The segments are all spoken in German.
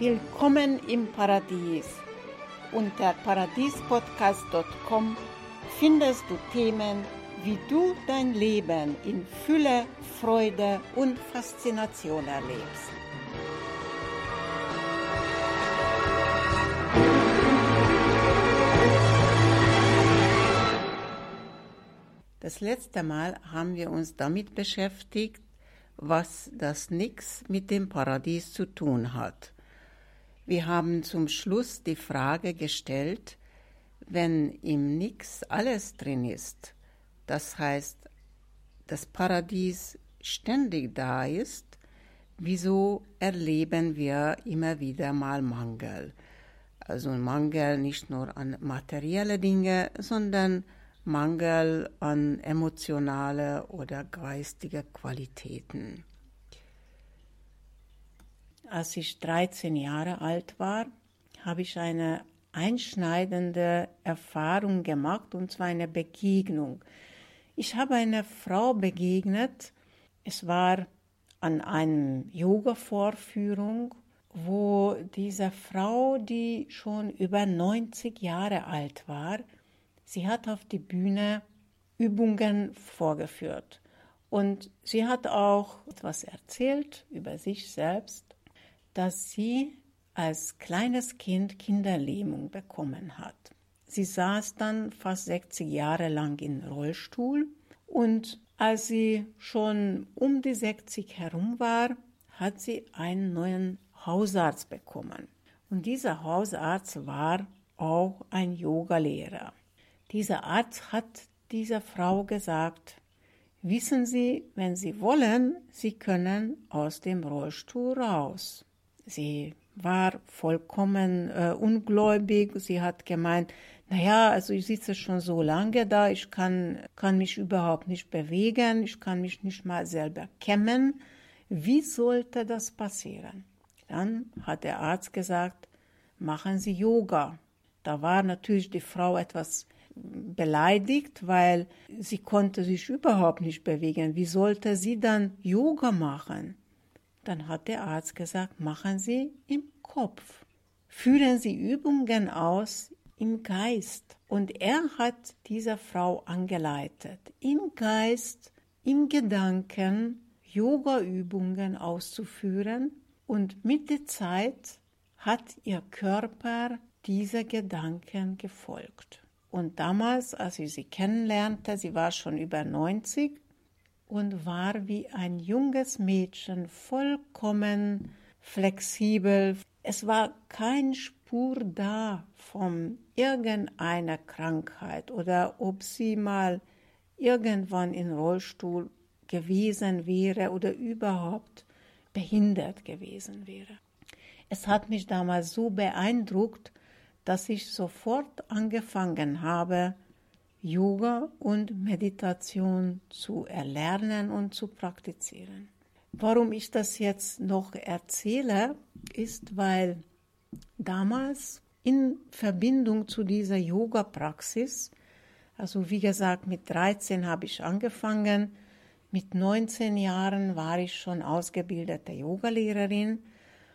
Willkommen im Paradies. Unter paradiespodcast.com findest du Themen, wie du dein Leben in Fülle, Freude und Faszination erlebst. Das letzte Mal haben wir uns damit beschäftigt, was das Nix mit dem Paradies zu tun hat. Wir haben zum Schluss die Frage gestellt, wenn im Nix alles drin ist, das heißt, das Paradies ständig da ist, wieso erleben wir immer wieder mal Mangel? Also Mangel nicht nur an materielle Dinge, sondern Mangel an emotionale oder geistige Qualitäten. Als ich 13 Jahre alt war, habe ich eine einschneidende Erfahrung gemacht, und zwar eine Begegnung. Ich habe eine Frau begegnet, es war an einer Yoga-Vorführung, wo diese Frau, die schon über 90 Jahre alt war, Sie hat auf die Bühne Übungen vorgeführt. Und sie hat auch etwas erzählt über sich selbst, dass sie als kleines Kind Kinderlähmung bekommen hat. Sie saß dann fast 60 Jahre lang im Rollstuhl und als sie schon um die 60 herum war, hat sie einen neuen Hausarzt bekommen. Und dieser Hausarzt war auch ein Yogalehrer. Dieser Arzt hat dieser Frau gesagt, wissen Sie, wenn Sie wollen, Sie können aus dem Rollstuhl raus. Sie war vollkommen äh, ungläubig. Sie hat gemeint, naja, also ich sitze schon so lange da, ich kann, kann mich überhaupt nicht bewegen, ich kann mich nicht mal selber kämmen. Wie sollte das passieren? Dann hat der Arzt gesagt, machen Sie Yoga. Da war natürlich die Frau etwas beleidigt, weil sie konnte sich überhaupt nicht bewegen. Wie sollte sie dann Yoga machen? Dann hat der Arzt gesagt, machen Sie im Kopf. Führen Sie Übungen aus im Geist. Und er hat dieser Frau angeleitet, im Geist, im Gedanken Yoga-Übungen auszuführen. Und mit der Zeit hat ihr Körper diese Gedanken gefolgt. Und damals, als ich sie kennenlernte, sie war schon über 90 und war wie ein junges Mädchen, vollkommen flexibel. Es war kein Spur da von irgendeiner Krankheit oder ob sie mal irgendwann in Rollstuhl gewesen wäre oder überhaupt behindert gewesen wäre. Es hat mich damals so beeindruckt, dass ich sofort angefangen habe, Yoga und Meditation zu erlernen und zu praktizieren. Warum ich das jetzt noch erzähle, ist, weil damals in Verbindung zu dieser Yoga-Praxis, also wie gesagt, mit 13 habe ich angefangen, mit 19 Jahren war ich schon ausgebildete Yogalehrerin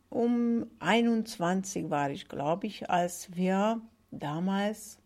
um 21 war ich, glaube ich, als wir damals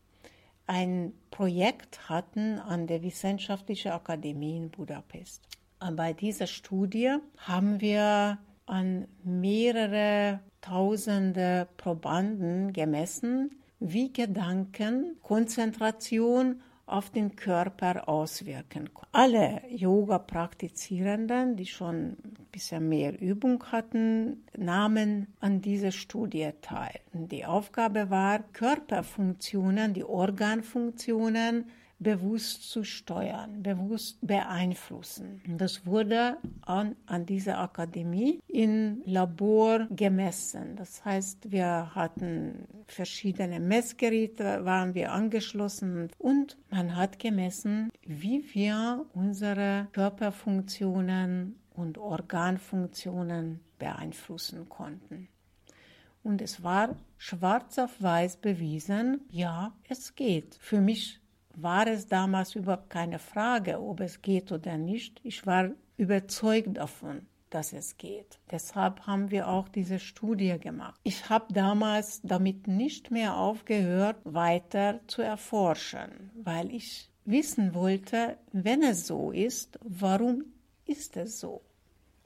ein Projekt hatten an der Wissenschaftlichen Akademie in Budapest. Und bei dieser Studie haben wir an mehrere tausende Probanden gemessen, wie Gedanken, Konzentration auf den Körper auswirken. Alle Yoga-Praktizierenden, die schon ein bisschen mehr Übung hatten, nahmen an dieser Studie teil. Die Aufgabe war, Körperfunktionen, die Organfunktionen bewusst zu steuern, bewusst beeinflussen. Das wurde an, an dieser Akademie im Labor gemessen. Das heißt, wir hatten verschiedene Messgeräte, waren wir angeschlossen und man hat gemessen, wie wir unsere Körperfunktionen und Organfunktionen beeinflussen konnten. Und es war schwarz auf weiß bewiesen, ja, es geht. Für mich war es damals überhaupt keine Frage, ob es geht oder nicht. Ich war überzeugt davon. Dass es geht. Deshalb haben wir auch diese Studie gemacht. Ich habe damals damit nicht mehr aufgehört, weiter zu erforschen, weil ich wissen wollte, wenn es so ist, warum ist es so?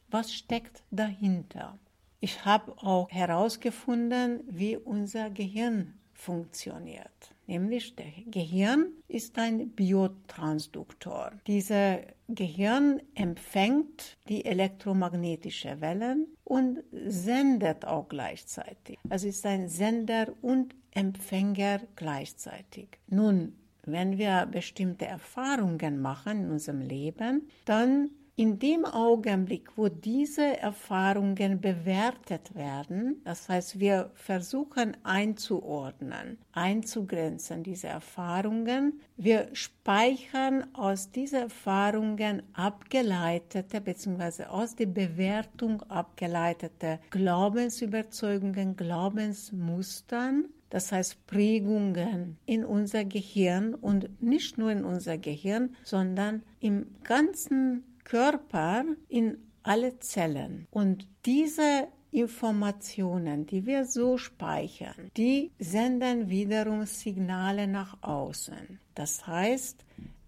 Was steckt dahinter? Ich habe auch herausgefunden, wie unser Gehirn funktioniert. Nämlich der Gehirn ist ein Biotransduktor. Dieser Gehirn empfängt die elektromagnetischen Wellen und sendet auch gleichzeitig. Also ist ein Sender und Empfänger gleichzeitig. Nun, wenn wir bestimmte Erfahrungen machen in unserem Leben, dann in dem Augenblick, wo diese Erfahrungen bewertet werden, das heißt, wir versuchen einzuordnen, einzugrenzen diese Erfahrungen, wir speichern aus diesen Erfahrungen abgeleitete bzw. aus der Bewertung abgeleitete Glaubensüberzeugungen, Glaubensmustern, das heißt Prägungen in unser Gehirn und nicht nur in unser Gehirn, sondern im ganzen Körper in alle Zellen. Und diese Informationen, die wir so speichern, die senden wiederum Signale nach außen. Das heißt,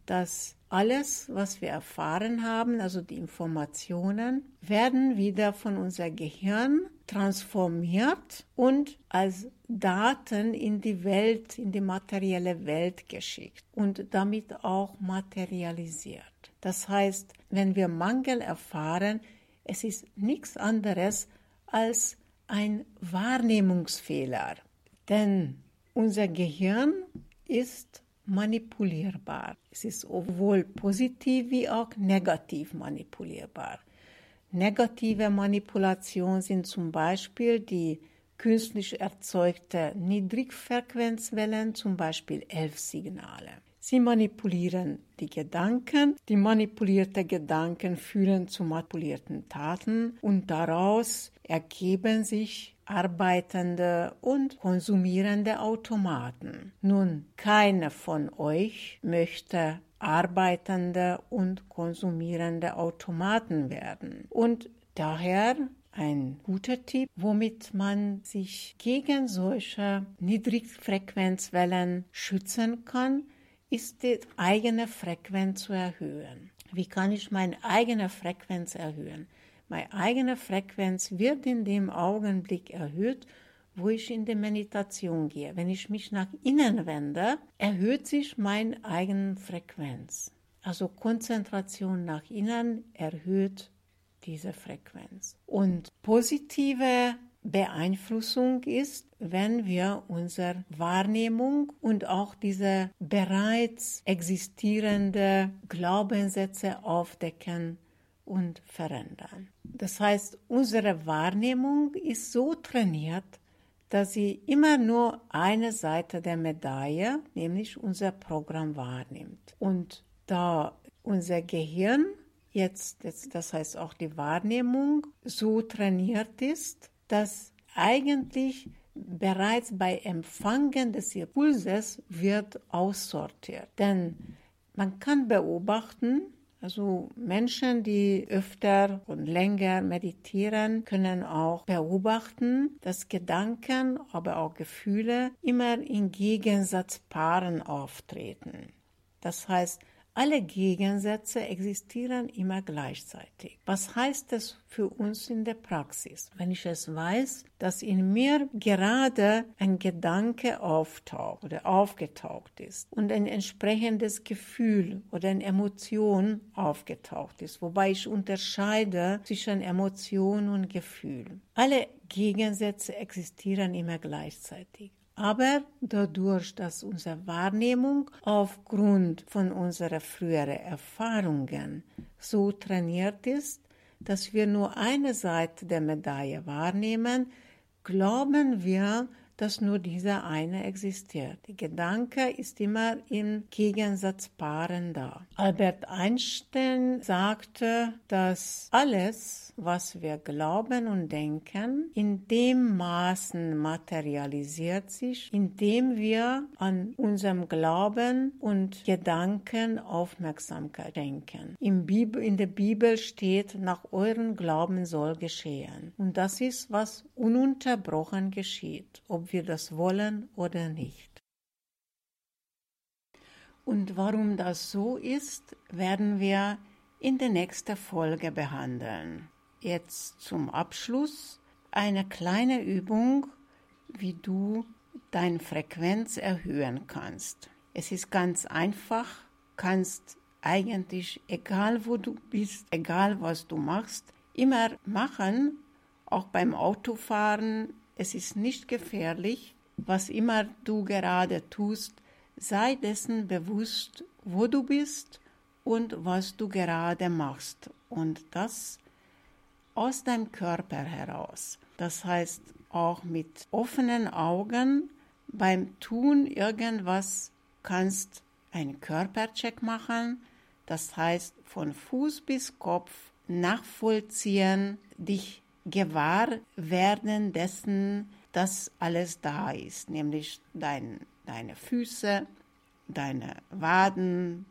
dass alles, was wir erfahren haben, also die Informationen, werden wieder von unser Gehirn transformiert und als Daten in die Welt, in die materielle Welt geschickt und damit auch materialisiert. Das heißt, wenn wir Mangel erfahren, es ist nichts anderes als ein Wahrnehmungsfehler. Denn unser Gehirn ist manipulierbar. Es ist sowohl positiv wie auch negativ manipulierbar. Negative Manipulation sind zum Beispiel die künstlich erzeugte Niedrigfrequenzwellen, zum Beispiel Elfsignale. Sie manipulieren die Gedanken, die manipulierten Gedanken führen zu manipulierten Taten und daraus ergeben sich arbeitende und konsumierende Automaten. Nun, keiner von euch möchte arbeitende und konsumierende Automaten werden. Und daher ein guter Tipp, womit man sich gegen solche Niedrigfrequenzwellen schützen kann, ist die eigene Frequenz zu erhöhen. Wie kann ich meine eigene Frequenz erhöhen? Meine eigene Frequenz wird in dem Augenblick erhöht, wo ich in die Meditation gehe. Wenn ich mich nach innen wende, erhöht sich meine eigene Frequenz. Also Konzentration nach innen erhöht diese Frequenz. Und positive Beeinflussung ist, wenn wir unsere Wahrnehmung und auch diese bereits existierende Glaubenssätze aufdecken und verändern. Das heißt, unsere Wahrnehmung ist so trainiert, dass sie immer nur eine Seite der Medaille, nämlich unser Programm wahrnimmt. Und da unser Gehirn jetzt, das heißt auch die Wahrnehmung, so trainiert ist, dass eigentlich bereits bei Empfangen des Impulses wird aussortiert. Denn man kann beobachten, also Menschen, die öfter und länger meditieren, können auch beobachten, dass Gedanken, aber auch Gefühle immer in Gegensatzpaaren auftreten. Das heißt, alle Gegensätze existieren immer gleichzeitig. Was heißt das für uns in der Praxis? Wenn ich es weiß, dass in mir gerade ein Gedanke auftaucht oder aufgetaucht ist und ein entsprechendes Gefühl oder eine Emotion aufgetaucht ist, wobei ich unterscheide zwischen Emotion und Gefühl. Alle Gegensätze existieren immer gleichzeitig. Aber dadurch, dass unsere Wahrnehmung aufgrund von unseren früheren Erfahrungen so trainiert ist, dass wir nur eine Seite der Medaille wahrnehmen, glauben wir, dass nur dieser eine existiert. Der Gedanke ist immer in Gegensatzpaaren da. Albert Einstein sagte, dass alles, was wir glauben und denken, in dem Maßen materialisiert sich, indem wir an unserem Glauben und Gedanken Aufmerksamkeit schenken. In, der Bibel steht, nach euren Glauben soll geschehen. Und das ist, was ununterbrochen geschieht, ob wir das wollen oder nicht. Und warum das so ist, werden wir in der nächsten Folge behandeln. Jetzt zum Abschluss eine kleine Übung, wie du deine Frequenz erhöhen kannst. Es ist ganz einfach, kannst eigentlich, egal wo du bist, egal was du machst, immer machen, auch beim Autofahren. Es ist nicht gefährlich, was immer du gerade tust, sei dessen bewusst, wo du bist und was du gerade machst. Und das aus deinem Körper heraus. Das heißt, auch mit offenen Augen beim Tun irgendwas kannst einen Körpercheck machen. Das heißt, von Fuß bis Kopf nachvollziehen, dich gewahr werden dessen, dass alles da ist, nämlich dein, deine Füße, deine Waden,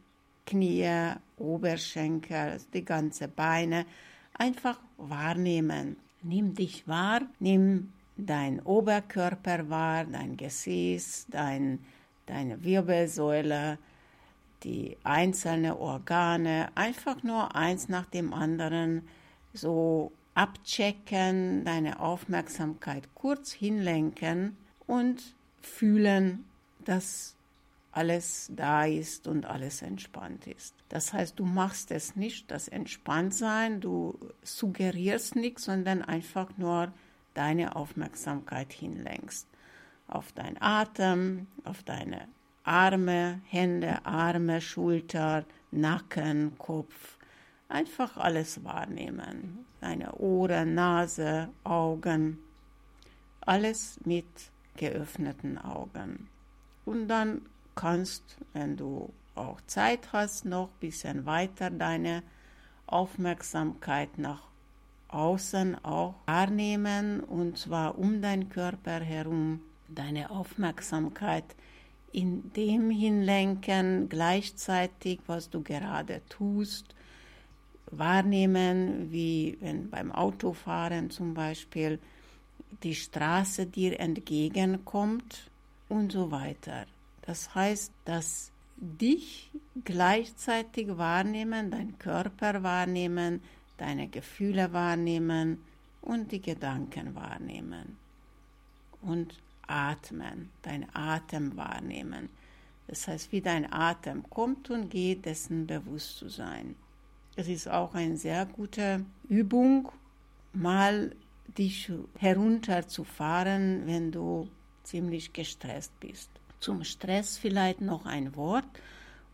Knie, Oberschenkel, die ganze Beine, einfach wahrnehmen. Nimm dich wahr, nimm dein Oberkörper wahr, dein Gesäß, dein, deine Wirbelsäule, die einzelnen Organe, einfach nur eins nach dem anderen. So abchecken, deine Aufmerksamkeit kurz hinlenken und fühlen, dass alles da ist und alles entspannt ist. Das heißt, du machst es nicht, das Entspanntsein, du suggerierst nichts, sondern einfach nur deine Aufmerksamkeit hinlenkst. Auf deinen Atem, auf deine Arme, Hände, Arme, Schulter, Nacken, Kopf. Einfach alles wahrnehmen. Deine Ohren, Nase, Augen. Alles mit geöffneten Augen. Und dann kannst, wenn du auch Zeit hast, noch ein bisschen weiter deine Aufmerksamkeit nach außen auch wahrnehmen und zwar um deinen Körper herum deine Aufmerksamkeit in dem hinlenken, gleichzeitig, was du gerade tust, wahrnehmen, wie wenn beim Autofahren zum Beispiel die Straße dir entgegenkommt und so weiter. Das heißt, dass dich gleichzeitig wahrnehmen, dein Körper wahrnehmen, deine Gefühle wahrnehmen und die Gedanken wahrnehmen. Und atmen, dein Atem wahrnehmen. Das heißt, wie dein Atem kommt und geht, dessen bewusst zu sein. Es ist auch eine sehr gute Übung, mal dich herunterzufahren, wenn du ziemlich gestresst bist. Zum Stress vielleicht noch ein Wort.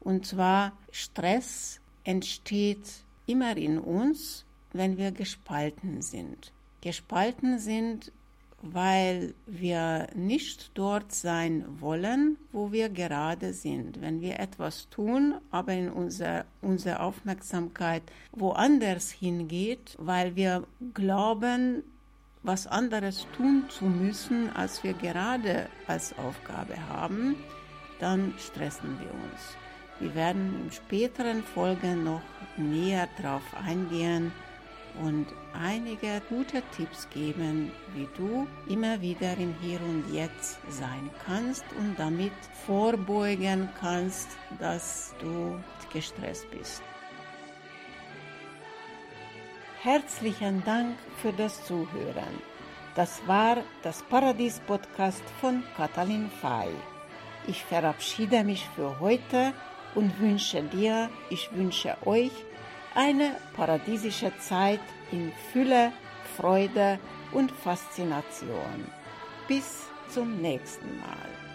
Und zwar, Stress entsteht immer in uns, wenn wir gespalten sind. Gespalten sind, weil wir nicht dort sein wollen, wo wir gerade sind. Wenn wir etwas tun, aber in unser, unsere Aufmerksamkeit woanders hingeht, weil wir glauben, was anderes tun zu müssen, als wir gerade als Aufgabe haben, dann stressen wir uns. Wir werden in späteren Folgen noch näher darauf eingehen und einige gute Tipps geben, wie du immer wieder im Hier und Jetzt sein kannst und damit vorbeugen kannst, dass du gestresst bist. Herzlichen Dank für das Zuhören. Das war das Paradies-Podcast von Katalin Fay. Ich verabschiede mich für heute und wünsche dir, ich wünsche euch eine paradiesische Zeit in Fülle, Freude und Faszination. Bis zum nächsten Mal.